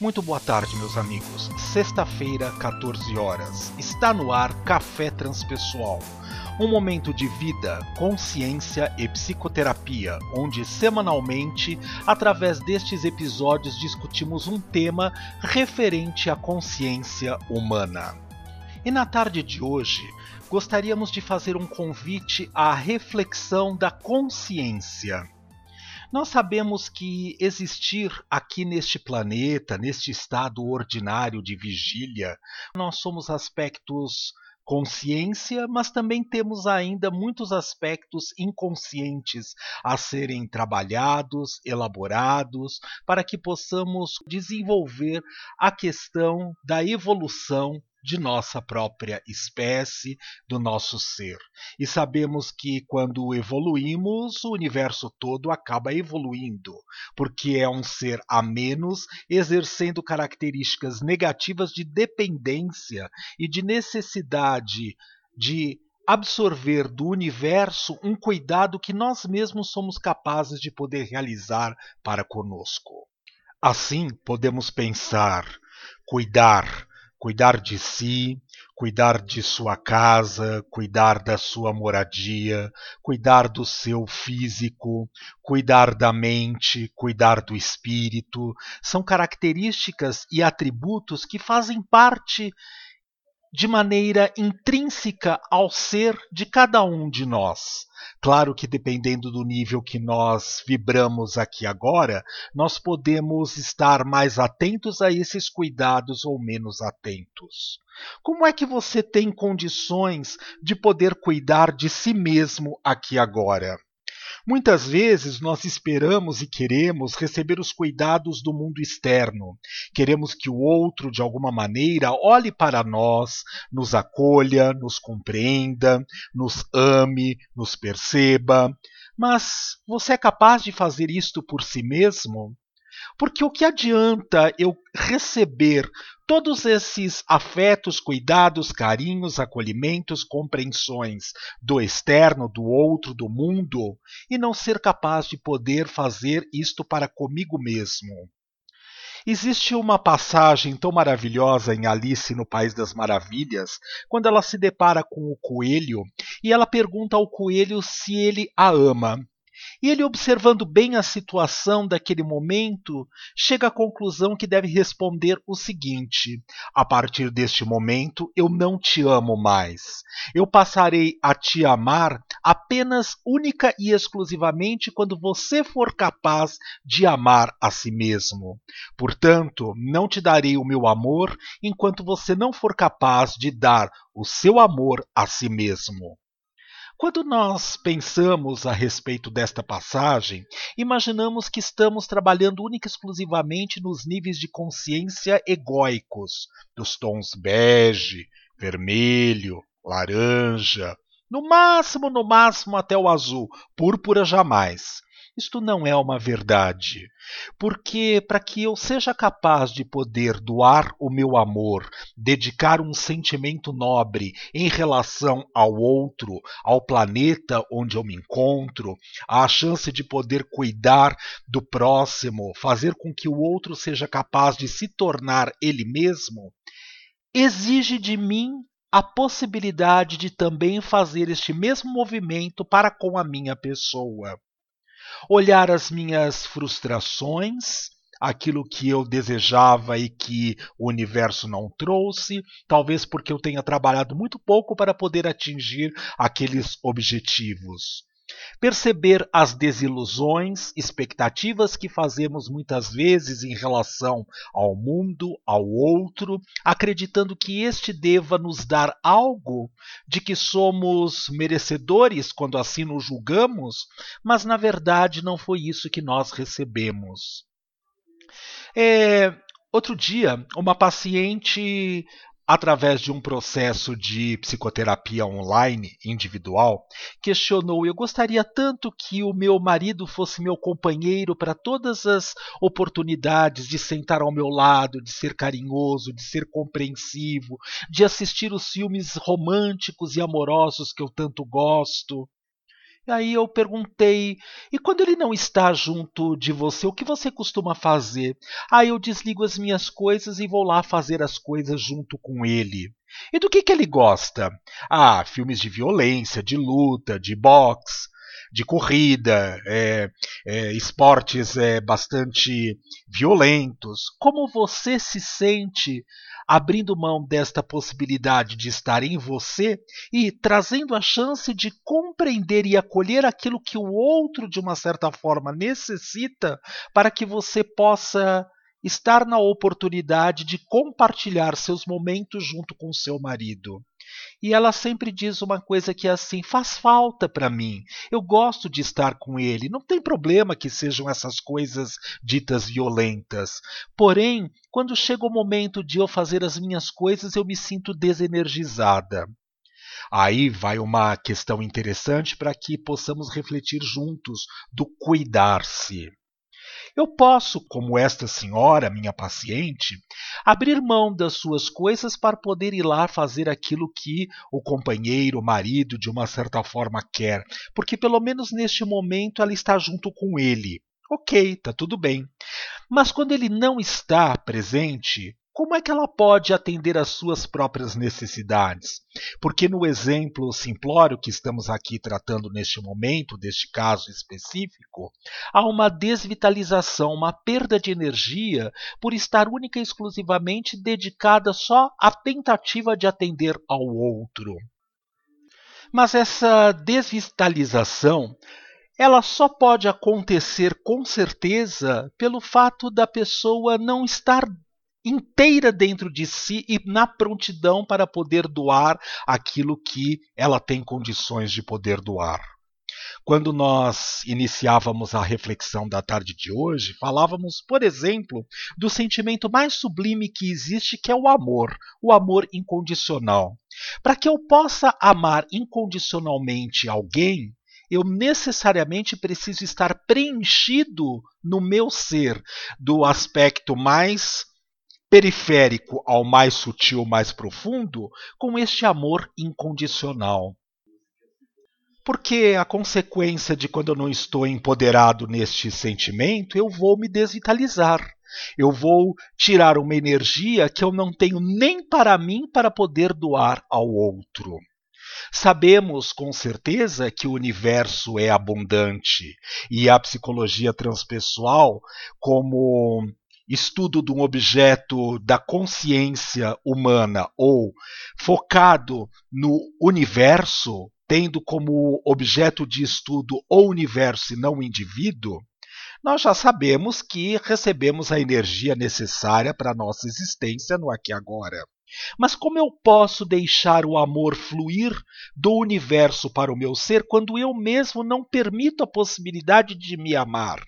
Muito boa tarde, meus amigos. Sexta-feira, 14 horas. Está no ar Café Transpessoal. Um momento de vida, consciência e psicoterapia, onde semanalmente, através destes episódios, discutimos um tema referente à consciência humana. E na tarde de hoje, gostaríamos de fazer um convite à reflexão da consciência. Nós sabemos que existir aqui neste planeta, neste estado ordinário de vigília, nós somos aspectos consciência, mas também temos ainda muitos aspectos inconscientes a serem trabalhados, elaborados, para que possamos desenvolver a questão da evolução de nossa própria espécie, do nosso ser. E sabemos que quando evoluímos, o universo todo acaba evoluindo, porque é um ser a menos, exercendo características negativas de dependência e de necessidade de absorver do universo um cuidado que nós mesmos somos capazes de poder realizar para conosco. Assim, podemos pensar, cuidar, cuidar de si, cuidar de sua casa, cuidar da sua moradia, cuidar do seu físico, cuidar da mente, cuidar do espírito, são características e atributos que fazem parte de maneira intrínseca ao ser de cada um de nós. Claro que dependendo do nível que nós vibramos aqui agora, nós podemos estar mais atentos a esses cuidados ou menos atentos. Como é que você tem condições de poder cuidar de si mesmo aqui agora? Muitas vezes nós esperamos e queremos receber os cuidados do mundo externo. Queremos que o outro, de alguma maneira, olhe para nós, nos acolha, nos compreenda, nos ame, nos perceba. Mas você é capaz de fazer isto por si mesmo? Porque o que adianta eu receber todos esses afetos, cuidados, carinhos, acolhimentos, compreensões do externo, do outro, do mundo, e não ser capaz de poder fazer isto para comigo mesmo? Existe uma passagem tão maravilhosa em Alice no País das Maravilhas, quando ela se depara com o coelho e ela pergunta ao coelho se ele a ama. E ele, observando bem a situação daquele momento, chega à conclusão que deve responder o seguinte: A partir deste momento, eu não te amo mais. Eu passarei a te amar apenas única e exclusivamente quando você for capaz de amar a si mesmo. Portanto, não te darei o meu amor enquanto você não for capaz de dar o seu amor a si mesmo. Quando nós pensamos a respeito desta passagem, imaginamos que estamos trabalhando única e exclusivamente nos níveis de consciência egóicos, dos tons bege, vermelho, laranja, no máximo, no máximo até o azul, púrpura jamais. Isto não é uma verdade. Porque, para que eu seja capaz de poder doar o meu amor, dedicar um sentimento nobre em relação ao outro, ao planeta onde eu me encontro, a chance de poder cuidar do próximo, fazer com que o outro seja capaz de se tornar ele mesmo, exige de mim a possibilidade de também fazer este mesmo movimento para com a minha pessoa olhar as minhas frustrações, aquilo que eu desejava e que o universo não trouxe, talvez porque eu tenha trabalhado muito pouco para poder atingir aqueles objetivos. Perceber as desilusões, expectativas que fazemos muitas vezes em relação ao mundo, ao outro, acreditando que este deva nos dar algo de que somos merecedores quando assim nos julgamos, mas na verdade não foi isso que nós recebemos. É, outro dia, uma paciente através de um processo de psicoterapia online individual, questionou: Eu gostaria tanto que o meu marido fosse meu companheiro para todas as oportunidades de sentar ao meu lado, de ser carinhoso, de ser compreensivo, de assistir os filmes românticos e amorosos que eu tanto gosto. Aí eu perguntei: e quando ele não está junto de você, o que você costuma fazer? Aí eu desligo as minhas coisas e vou lá fazer as coisas junto com ele. E do que, que ele gosta? Ah, filmes de violência, de luta, de boxe, de corrida, é, é, esportes é, bastante violentos. Como você se sente abrindo mão desta possibilidade de estar em você e trazendo a chance de compreender e acolher aquilo que o outro, de uma certa forma, necessita para que você possa estar na oportunidade de compartilhar seus momentos junto com seu marido. E ela sempre diz uma coisa que é assim: faz falta para mim. Eu gosto de estar com ele. Não tem problema que sejam essas coisas ditas violentas. Porém, quando chega o momento de eu fazer as minhas coisas, eu me sinto desenergizada. Aí vai uma questão interessante para que possamos refletir juntos do cuidar-se. Eu posso, como esta senhora, minha paciente, abrir mão das suas coisas para poder ir lá fazer aquilo que o companheiro, o marido, de uma certa forma quer, porque pelo menos neste momento ela está junto com ele. Ok, tá tudo bem. Mas quando ele não está presente, como é que ela pode atender às suas próprias necessidades? Porque no exemplo simplório que estamos aqui tratando neste momento, deste caso específico, há uma desvitalização, uma perda de energia por estar única e exclusivamente dedicada só à tentativa de atender ao outro. Mas essa desvitalização ela só pode acontecer com certeza pelo fato da pessoa não estar inteira dentro de si e na prontidão para poder doar aquilo que ela tem condições de poder doar. Quando nós iniciávamos a reflexão da tarde de hoje, falávamos, por exemplo, do sentimento mais sublime que existe, que é o amor, o amor incondicional. Para que eu possa amar incondicionalmente alguém, eu necessariamente preciso estar preenchido no meu ser do aspecto mais periférico ao mais sutil, mais profundo, com este amor incondicional. Porque a consequência de quando eu não estou empoderado neste sentimento, eu vou me desvitalizar. Eu vou tirar uma energia que eu não tenho nem para mim para poder doar ao outro. Sabemos com certeza que o universo é abundante e a psicologia transpessoal, como estudo de um objeto da consciência humana ou focado no universo, tendo como objeto de estudo o universo e não o indivíduo, nós já sabemos que recebemos a energia necessária para a nossa existência no aqui e agora. Mas como eu posso deixar o amor fluir do universo para o meu ser quando eu mesmo não permito a possibilidade de me amar?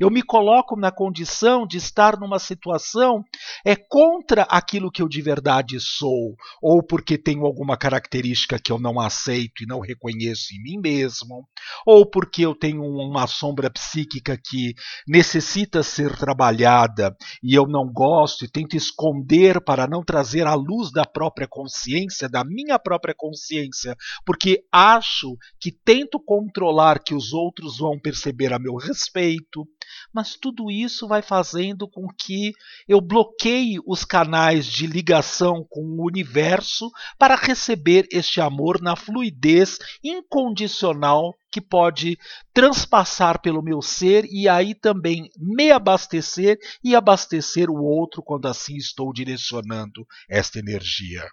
Eu me coloco na condição de estar numa situação é contra aquilo que eu de verdade sou, ou porque tenho alguma característica que eu não aceito e não reconheço em mim mesmo, ou porque eu tenho uma sombra psíquica que necessita ser trabalhada e eu não gosto e tento esconder para não trazer à luz da própria consciência, da minha própria consciência, porque acho que tento controlar que os outros vão perceber a meu respeito, mas tudo isso vai fazendo com que eu bloqueie os canais de ligação com o universo para receber este amor na fluidez incondicional que pode transpassar pelo meu ser e aí também me abastecer e abastecer o outro quando assim estou direcionando esta energia.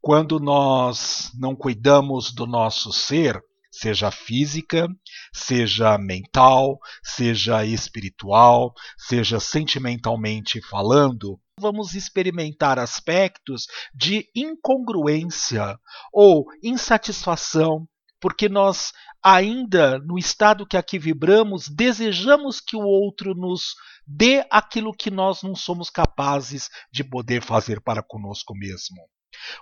Quando nós não cuidamos do nosso ser, seja física, seja mental, seja espiritual, seja sentimentalmente falando, vamos experimentar aspectos de incongruência ou insatisfação, porque nós ainda no estado que aqui vibramos, desejamos que o outro nos dê aquilo que nós não somos capazes de poder fazer para conosco mesmo.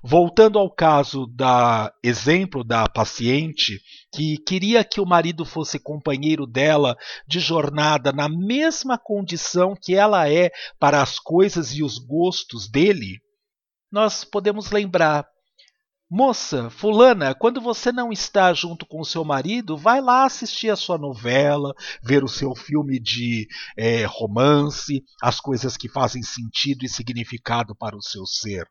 Voltando ao caso da exemplo da paciente que queria que o marido fosse companheiro dela de jornada na mesma condição que ela é para as coisas e os gostos dele, nós podemos lembrar Moça, fulana, quando você não está junto com o seu marido, vai lá assistir a sua novela, ver o seu filme de é, romance, as coisas que fazem sentido e significado para o seu ser.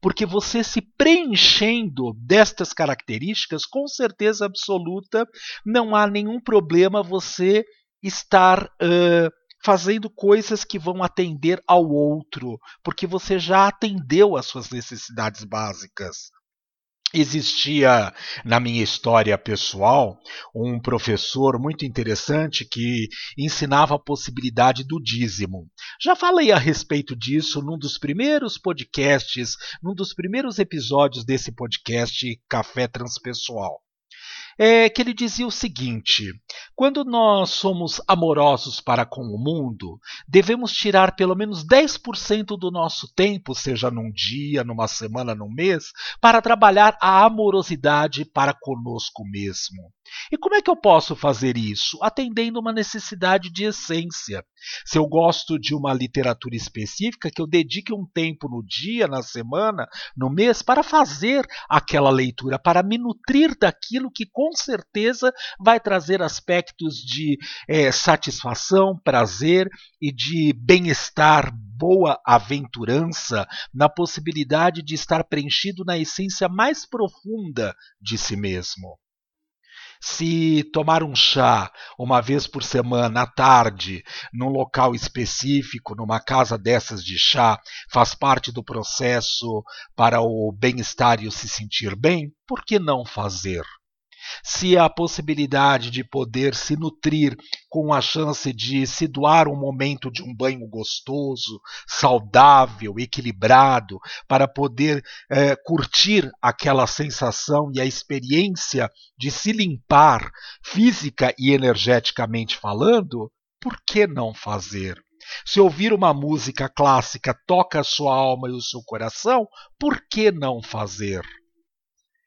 Porque você se preenchendo destas características, com certeza absoluta, não há nenhum problema você estar uh, fazendo coisas que vão atender ao outro, porque você já atendeu às suas necessidades básicas. Existia na minha história pessoal um professor muito interessante que ensinava a possibilidade do dízimo. Já falei a respeito disso num dos primeiros podcasts, num dos primeiros episódios desse podcast Café Transpessoal é que ele dizia o seguinte: quando nós somos amorosos para com o mundo, devemos tirar pelo menos 10% do nosso tempo, seja num dia, numa semana, num mês, para trabalhar a amorosidade para conosco mesmo. E como é que eu posso fazer isso? Atendendo uma necessidade de essência. Se eu gosto de uma literatura específica, que eu dedique um tempo no dia, na semana, no mês, para fazer aquela leitura, para me nutrir daquilo que com certeza vai trazer aspectos de é, satisfação, prazer e de bem-estar, boa aventurança, na possibilidade de estar preenchido na essência mais profunda de si mesmo. Se tomar um chá uma vez por semana à tarde, num local específico, numa casa dessas de chá, faz parte do processo para o bem-estar e o se sentir bem, por que não fazer? Se a possibilidade de poder se nutrir com a chance de se doar um momento de um banho gostoso, saudável, equilibrado, para poder é, curtir aquela sensação e a experiência de se limpar física e energeticamente falando, por que não fazer? Se ouvir uma música clássica toca a sua alma e o seu coração, por que não fazer?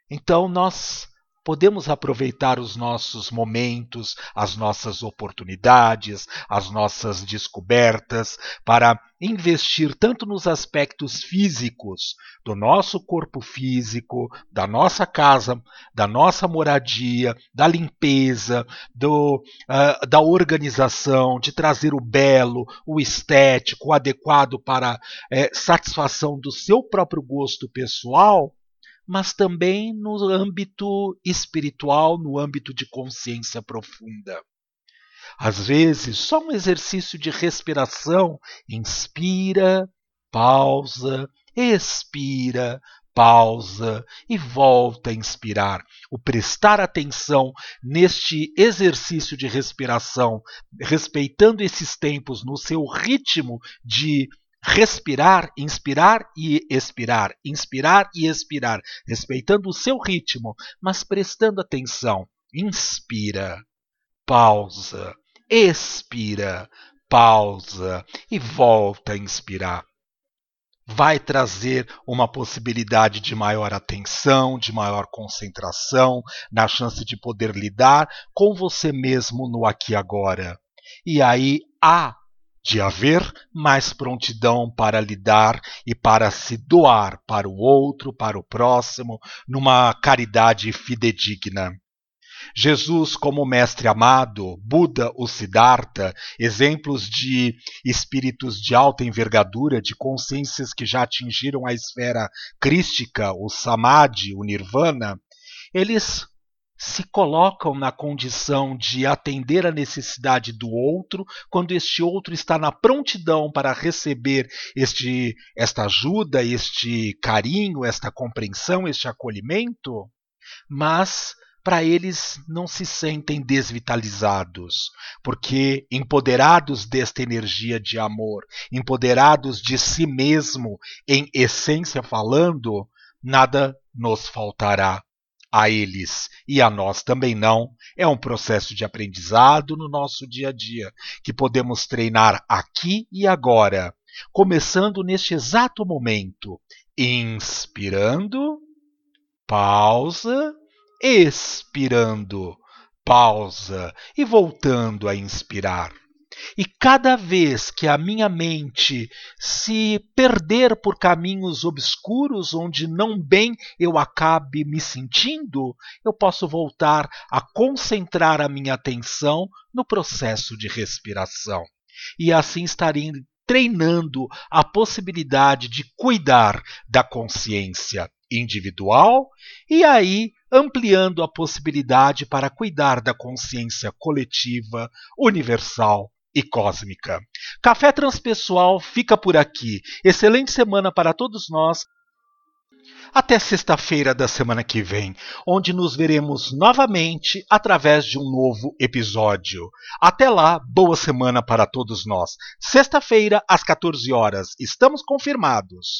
Então nós podemos aproveitar os nossos momentos, as nossas oportunidades, as nossas descobertas para investir tanto nos aspectos físicos do nosso corpo físico, da nossa casa, da nossa moradia, da limpeza, do, uh, da organização, de trazer o belo, o estético, o adequado para uh, satisfação do seu próprio gosto pessoal mas também no âmbito espiritual, no âmbito de consciência profunda. Às vezes, só um exercício de respiração, inspira, pausa, expira, pausa e volta a inspirar. O prestar atenção neste exercício de respiração, respeitando esses tempos no seu ritmo de respirar, inspirar e expirar, inspirar e expirar, respeitando o seu ritmo, mas prestando atenção. Inspira, pausa, expira, pausa e volta a inspirar. Vai trazer uma possibilidade de maior atenção, de maior concentração, na chance de poder lidar com você mesmo no aqui e agora. E aí há de haver mais prontidão para lidar e para se doar para o outro, para o próximo, numa caridade fidedigna. Jesus, como mestre amado, Buda, o Siddhartha, exemplos de espíritos de alta envergadura, de consciências que já atingiram a esfera crística, o Samadhi, o Nirvana, eles se colocam na condição de atender a necessidade do outro, quando este outro está na prontidão para receber este, esta ajuda, este carinho, esta compreensão, este acolhimento, mas para eles não se sentem desvitalizados, porque empoderados desta energia de amor, empoderados de si mesmo, em essência falando, nada nos faltará a eles e a nós também não, é um processo de aprendizado no nosso dia a dia, que podemos treinar aqui e agora, começando neste exato momento, inspirando, pausa, expirando, pausa e voltando a inspirar. E cada vez que a minha mente se perder por caminhos obscuros onde não bem eu acabe me sentindo, eu posso voltar a concentrar a minha atenção no processo de respiração. E assim estarei treinando a possibilidade de cuidar da consciência individual e aí ampliando a possibilidade para cuidar da consciência coletiva, universal e cósmica. Café Transpessoal fica por aqui. Excelente semana para todos nós. Até sexta-feira da semana que vem, onde nos veremos novamente através de um novo episódio. Até lá, boa semana para todos nós. Sexta-feira, às 14 horas, estamos confirmados.